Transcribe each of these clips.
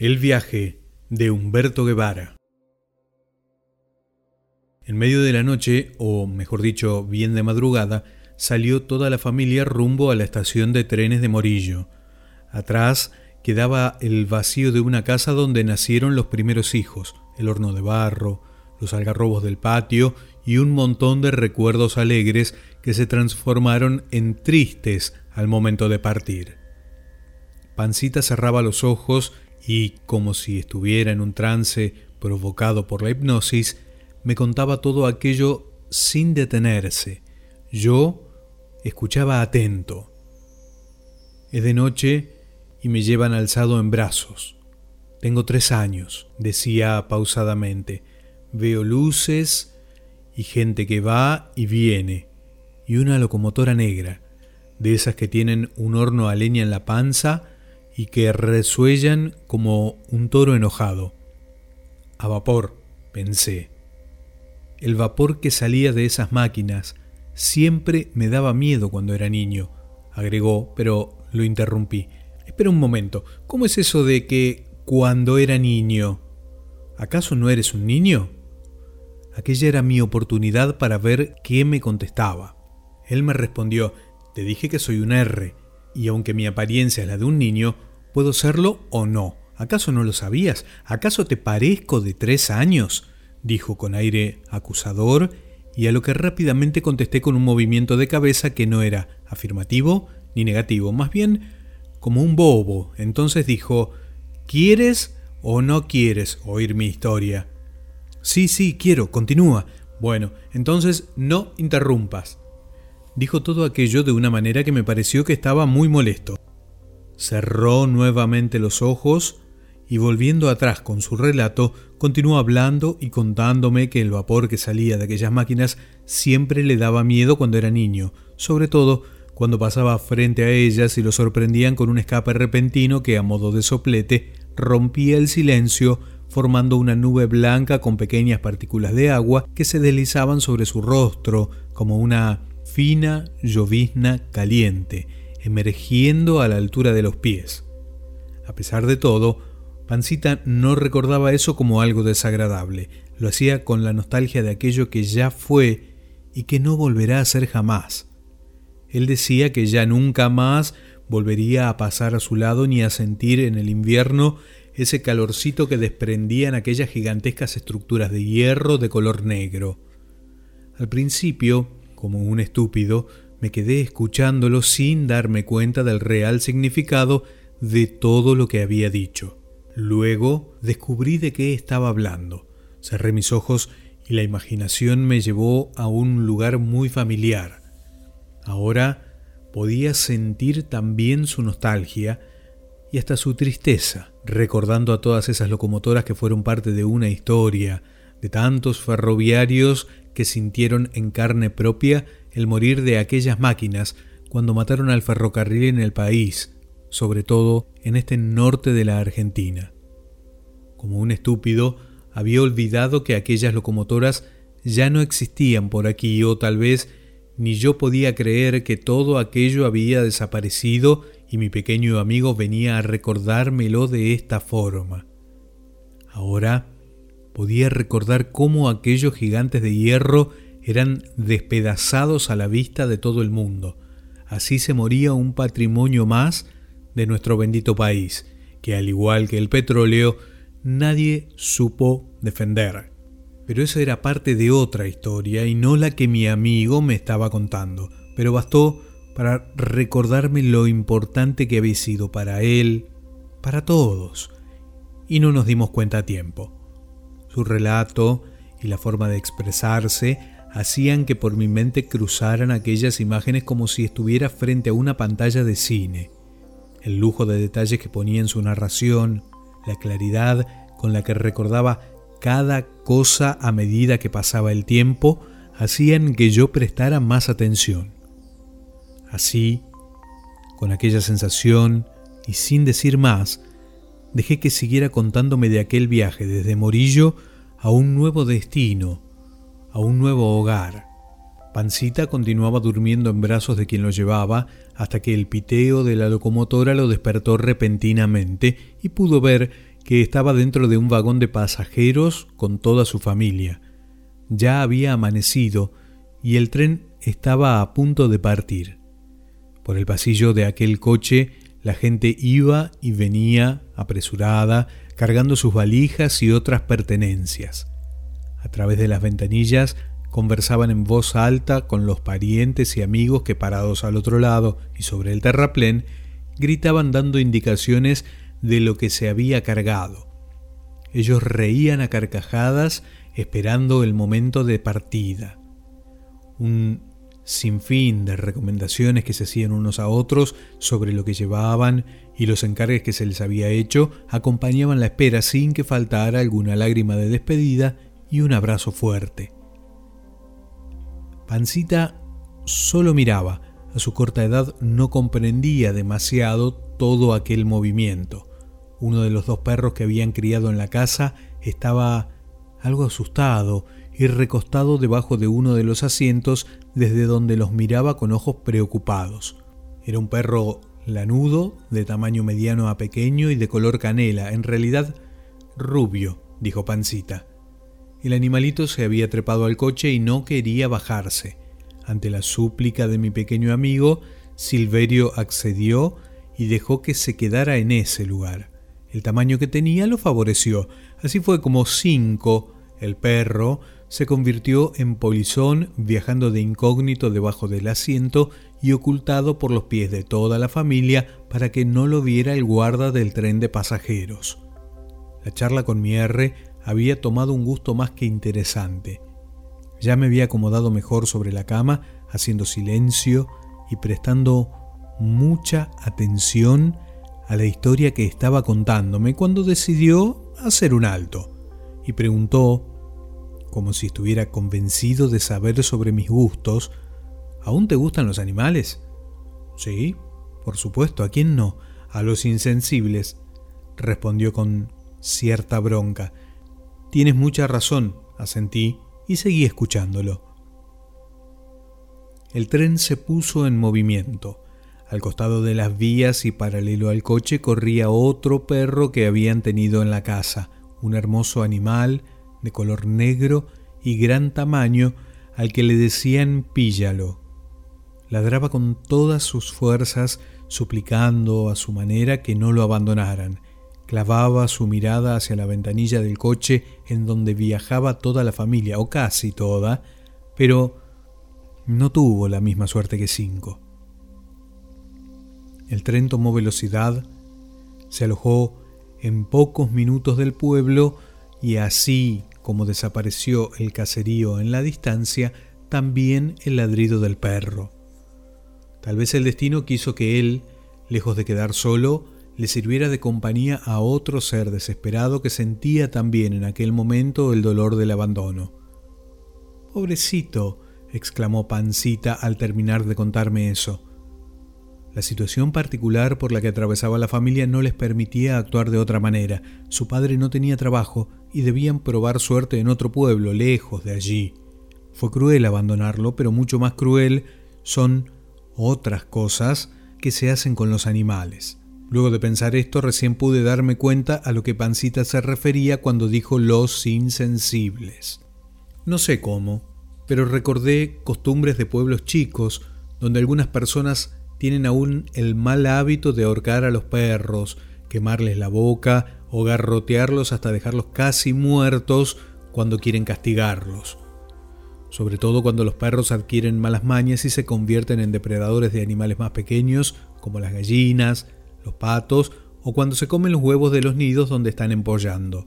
El viaje de Humberto Guevara. En medio de la noche, o mejor dicho, bien de madrugada, salió toda la familia rumbo a la estación de trenes de Morillo. Atrás quedaba el vacío de una casa donde nacieron los primeros hijos, el horno de barro, los algarrobos del patio y un montón de recuerdos alegres que se transformaron en tristes al momento de partir. Pancita cerraba los ojos y, como si estuviera en un trance provocado por la hipnosis, me contaba todo aquello sin detenerse. Yo escuchaba atento. Es de noche y me llevan alzado en brazos. Tengo tres años, decía pausadamente. Veo luces y gente que va y viene, y una locomotora negra, de esas que tienen un horno a leña en la panza y que resuellan como un toro enojado. A vapor, pensé. El vapor que salía de esas máquinas siempre me daba miedo cuando era niño, agregó, pero lo interrumpí. Espera un momento, ¿cómo es eso de que cuando era niño? ¿Acaso no eres un niño? Aquella era mi oportunidad para ver qué me contestaba. Él me respondió, te dije que soy un R, y aunque mi apariencia es la de un niño, puedo serlo o no. ¿Acaso no lo sabías? ¿Acaso te parezco de tres años? dijo con aire acusador, y a lo que rápidamente contesté con un movimiento de cabeza que no era afirmativo ni negativo, más bien como un bobo. Entonces dijo, ¿quieres o no quieres oír mi historia? Sí, sí, quiero, continúa. Bueno, entonces no interrumpas. Dijo todo aquello de una manera que me pareció que estaba muy molesto. Cerró nuevamente los ojos y volviendo atrás con su relato, continuó hablando y contándome que el vapor que salía de aquellas máquinas siempre le daba miedo cuando era niño, sobre todo cuando pasaba frente a ellas y lo sorprendían con un escape repentino que, a modo de soplete, rompía el silencio formando una nube blanca con pequeñas partículas de agua que se deslizaban sobre su rostro como una fina llovizna caliente, emergiendo a la altura de los pies. A pesar de todo, Pancita no recordaba eso como algo desagradable, lo hacía con la nostalgia de aquello que ya fue y que no volverá a ser jamás. Él decía que ya nunca más volvería a pasar a su lado ni a sentir en el invierno ese calorcito que desprendían aquellas gigantescas estructuras de hierro de color negro. Al principio, como un estúpido, me quedé escuchándolo sin darme cuenta del real significado de todo lo que había dicho. Luego descubrí de qué estaba hablando. Cerré mis ojos y la imaginación me llevó a un lugar muy familiar. Ahora podía sentir también su nostalgia y hasta su tristeza, recordando a todas esas locomotoras que fueron parte de una historia, de tantos ferroviarios que sintieron en carne propia el morir de aquellas máquinas cuando mataron al ferrocarril en el país, sobre todo en este norte de la Argentina. Como un estúpido, había olvidado que aquellas locomotoras ya no existían por aquí o tal vez ni yo podía creer que todo aquello había desaparecido y mi pequeño amigo venía a recordármelo de esta forma. Ahora podía recordar cómo aquellos gigantes de hierro eran despedazados a la vista de todo el mundo. Así se moría un patrimonio más de nuestro bendito país, que al igual que el petróleo, nadie supo defender. Pero eso era parte de otra historia y no la que mi amigo me estaba contando, pero bastó para recordarme lo importante que había sido para él, para todos, y no nos dimos cuenta a tiempo. Su relato y la forma de expresarse hacían que por mi mente cruzaran aquellas imágenes como si estuviera frente a una pantalla de cine. El lujo de detalles que ponía en su narración, la claridad con la que recordaba cada cosa a medida que pasaba el tiempo, hacían que yo prestara más atención. Así, con aquella sensación y sin decir más, dejé que siguiera contándome de aquel viaje desde Morillo a un nuevo destino, a un nuevo hogar. Pancita continuaba durmiendo en brazos de quien lo llevaba hasta que el piteo de la locomotora lo despertó repentinamente y pudo ver que estaba dentro de un vagón de pasajeros con toda su familia. Ya había amanecido y el tren estaba a punto de partir. Por el pasillo de aquel coche la gente iba y venía apresurada, cargando sus valijas y otras pertenencias. A través de las ventanillas conversaban en voz alta con los parientes y amigos que parados al otro lado y sobre el terraplén gritaban dando indicaciones de lo que se había cargado. Ellos reían a carcajadas esperando el momento de partida. Un sinfín de recomendaciones que se hacían unos a otros sobre lo que llevaban y los encargues que se les había hecho acompañaban la espera sin que faltara alguna lágrima de despedida y un abrazo fuerte. Pancita solo miraba, a su corta edad no comprendía demasiado todo aquel movimiento. Uno de los dos perros que habían criado en la casa estaba algo asustado y recostado debajo de uno de los asientos desde donde los miraba con ojos preocupados. Era un perro lanudo, de tamaño mediano a pequeño y de color canela, en realidad rubio, dijo Pancita. El animalito se había trepado al coche y no quería bajarse. Ante la súplica de mi pequeño amigo, Silverio accedió y dejó que se quedara en ese lugar. El tamaño que tenía lo favoreció. Así fue como Cinco, el perro, se convirtió en polizón viajando de incógnito debajo del asiento y ocultado por los pies de toda la familia para que no lo viera el guarda del tren de pasajeros. La charla con mi R había tomado un gusto más que interesante. Ya me había acomodado mejor sobre la cama, haciendo silencio y prestando mucha atención a la historia que estaba contándome cuando decidió hacer un alto y preguntó como si estuviera convencido de saber sobre mis gustos. ¿Aún te gustan los animales? Sí, por supuesto, ¿a quién no? A los insensibles, respondió con cierta bronca. Tienes mucha razón, asentí y seguí escuchándolo. El tren se puso en movimiento. Al costado de las vías y paralelo al coche corría otro perro que habían tenido en la casa, un hermoso animal de color negro y gran tamaño al que le decían píllalo. Ladraba con todas sus fuerzas, suplicando a su manera que no lo abandonaran. Clavaba su mirada hacia la ventanilla del coche en donde viajaba toda la familia, o casi toda, pero no tuvo la misma suerte que cinco. El tren tomó velocidad, se alojó en pocos minutos del pueblo y así como desapareció el caserío en la distancia, también el ladrido del perro. Tal vez el destino quiso que él, lejos de quedar solo, le sirviera de compañía a otro ser desesperado que sentía también en aquel momento el dolor del abandono. Pobrecito, exclamó Pancita al terminar de contarme eso. La situación particular por la que atravesaba la familia no les permitía actuar de otra manera. Su padre no tenía trabajo y debían probar suerte en otro pueblo, lejos de allí. Fue cruel abandonarlo, pero mucho más cruel son otras cosas que se hacen con los animales. Luego de pensar esto, recién pude darme cuenta a lo que Pancita se refería cuando dijo los insensibles. No sé cómo, pero recordé costumbres de pueblos chicos, donde algunas personas tienen aún el mal hábito de ahorcar a los perros, quemarles la boca o garrotearlos hasta dejarlos casi muertos cuando quieren castigarlos. Sobre todo cuando los perros adquieren malas mañas y se convierten en depredadores de animales más pequeños, como las gallinas, los patos, o cuando se comen los huevos de los nidos donde están empollando.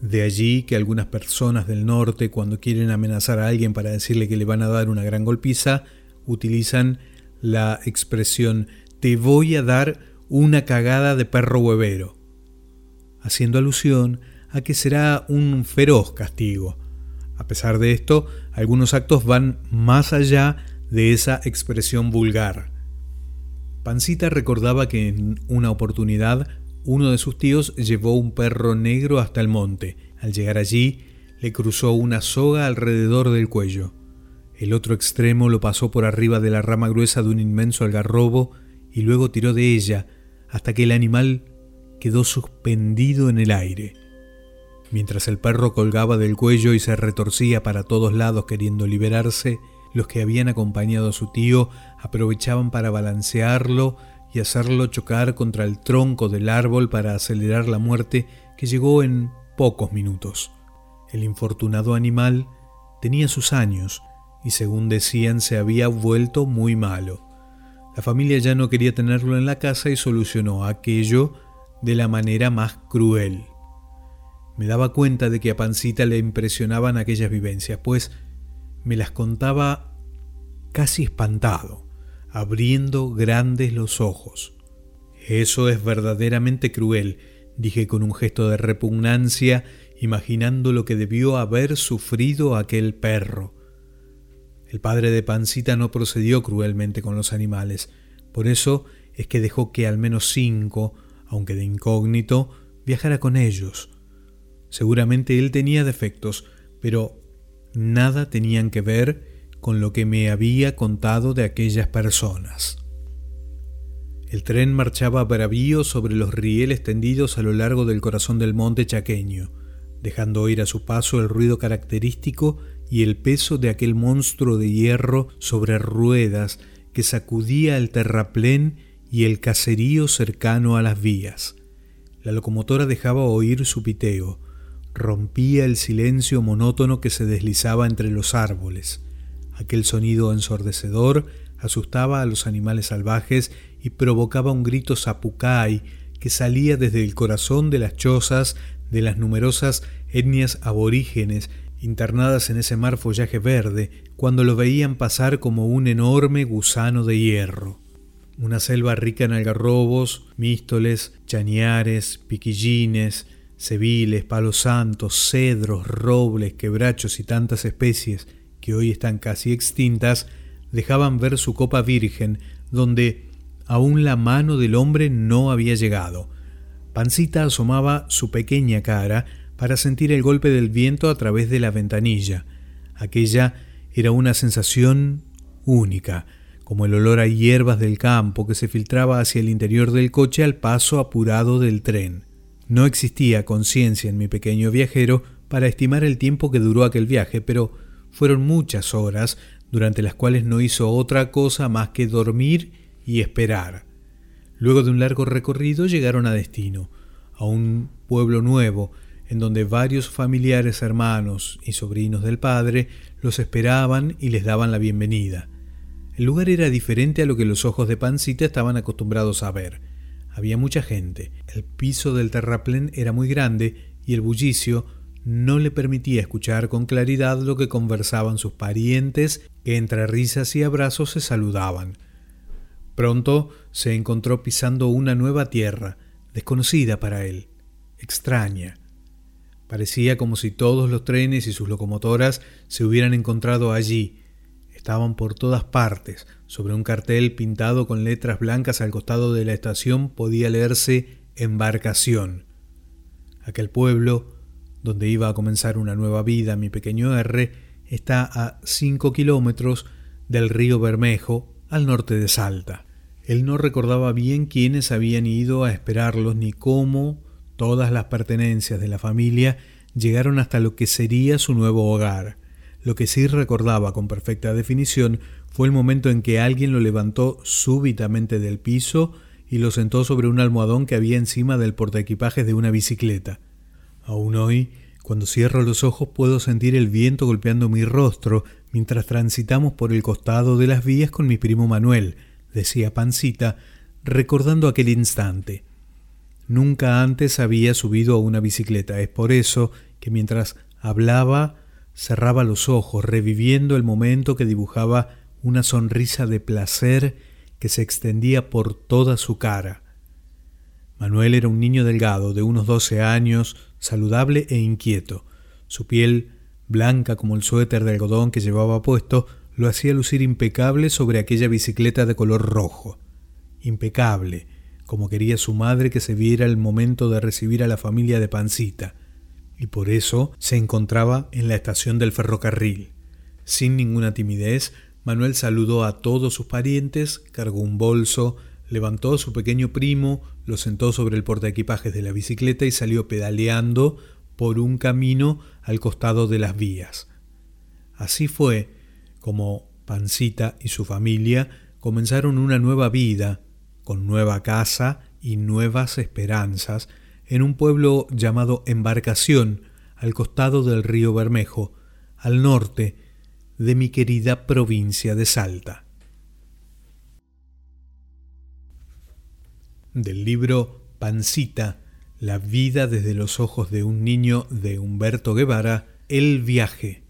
De allí que algunas personas del norte, cuando quieren amenazar a alguien para decirle que le van a dar una gran golpiza, utilizan la expresión te voy a dar una cagada de perro huevero, haciendo alusión a que será un feroz castigo. A pesar de esto, algunos actos van más allá de esa expresión vulgar. Pancita recordaba que en una oportunidad uno de sus tíos llevó un perro negro hasta el monte. Al llegar allí, le cruzó una soga alrededor del cuello. El otro extremo lo pasó por arriba de la rama gruesa de un inmenso algarrobo y luego tiró de ella hasta que el animal quedó suspendido en el aire. Mientras el perro colgaba del cuello y se retorcía para todos lados queriendo liberarse, los que habían acompañado a su tío aprovechaban para balancearlo y hacerlo chocar contra el tronco del árbol para acelerar la muerte que llegó en pocos minutos. El infortunado animal tenía sus años y según decían se había vuelto muy malo. La familia ya no quería tenerlo en la casa y solucionó aquello de la manera más cruel. Me daba cuenta de que a Pancita le impresionaban aquellas vivencias, pues me las contaba casi espantado, abriendo grandes los ojos. Eso es verdaderamente cruel, dije con un gesto de repugnancia, imaginando lo que debió haber sufrido aquel perro. El padre de Pancita no procedió cruelmente con los animales, por eso es que dejó que al menos cinco, aunque de incógnito, viajara con ellos. Seguramente él tenía defectos, pero nada tenían que ver con lo que me había contado de aquellas personas. El tren marchaba bravío sobre los rieles tendidos a lo largo del corazón del monte chaqueño, dejando oír a su paso el ruido característico y el peso de aquel monstruo de hierro sobre ruedas que sacudía el terraplén y el caserío cercano a las vías. La locomotora dejaba oír su piteo, rompía el silencio monótono que se deslizaba entre los árboles. Aquel sonido ensordecedor asustaba a los animales salvajes y provocaba un grito zapucay que salía desde el corazón de las chozas de las numerosas etnias aborígenes internadas en ese mar follaje verde, cuando lo veían pasar como un enorme gusano de hierro. Una selva rica en algarrobos, místoles, chañares, piquillines, cebiles, palos santos, cedros, robles, quebrachos y tantas especies que hoy están casi extintas, dejaban ver su copa virgen, donde aún la mano del hombre no había llegado. Pancita asomaba su pequeña cara, para sentir el golpe del viento a través de la ventanilla. Aquella era una sensación única, como el olor a hierbas del campo que se filtraba hacia el interior del coche al paso apurado del tren. No existía conciencia en mi pequeño viajero para estimar el tiempo que duró aquel viaje, pero fueron muchas horas durante las cuales no hizo otra cosa más que dormir y esperar. Luego de un largo recorrido llegaron a destino, a un pueblo nuevo, en donde varios familiares, hermanos y sobrinos del padre los esperaban y les daban la bienvenida. El lugar era diferente a lo que los ojos de Pancita estaban acostumbrados a ver. Había mucha gente, el piso del terraplén era muy grande y el bullicio no le permitía escuchar con claridad lo que conversaban sus parientes que entre risas y abrazos se saludaban. Pronto se encontró pisando una nueva tierra, desconocida para él, extraña, Parecía como si todos los trenes y sus locomotoras se hubieran encontrado allí. Estaban por todas partes. Sobre un cartel pintado con letras blancas al costado de la estación podía leerse embarcación. Aquel pueblo, donde iba a comenzar una nueva vida mi pequeño R, está a cinco kilómetros del río Bermejo, al norte de Salta. Él no recordaba bien quiénes habían ido a esperarlos ni cómo Todas las pertenencias de la familia llegaron hasta lo que sería su nuevo hogar. Lo que sí recordaba con perfecta definición fue el momento en que alguien lo levantó súbitamente del piso y lo sentó sobre un almohadón que había encima del portaequipajes de una bicicleta. Aún hoy, cuando cierro los ojos, puedo sentir el viento golpeando mi rostro mientras transitamos por el costado de las vías con mi primo Manuel, decía Pancita, recordando aquel instante. Nunca antes había subido a una bicicleta. Es por eso que mientras hablaba cerraba los ojos, reviviendo el momento que dibujaba una sonrisa de placer que se extendía por toda su cara. Manuel era un niño delgado, de unos doce años, saludable e inquieto. Su piel, blanca como el suéter de algodón que llevaba puesto, lo hacía lucir impecable sobre aquella bicicleta de color rojo. Impecable, como quería su madre que se viera el momento de recibir a la familia de Pancita, y por eso se encontraba en la estación del ferrocarril. Sin ninguna timidez, Manuel saludó a todos sus parientes, cargó un bolso, levantó a su pequeño primo, lo sentó sobre el portaequipajes de la bicicleta y salió pedaleando por un camino al costado de las vías. Así fue como Pancita y su familia comenzaron una nueva vida, con nueva casa y nuevas esperanzas, en un pueblo llamado Embarcación, al costado del río Bermejo, al norte de mi querida provincia de Salta. Del libro Pancita, la vida desde los ojos de un niño de Humberto Guevara, El viaje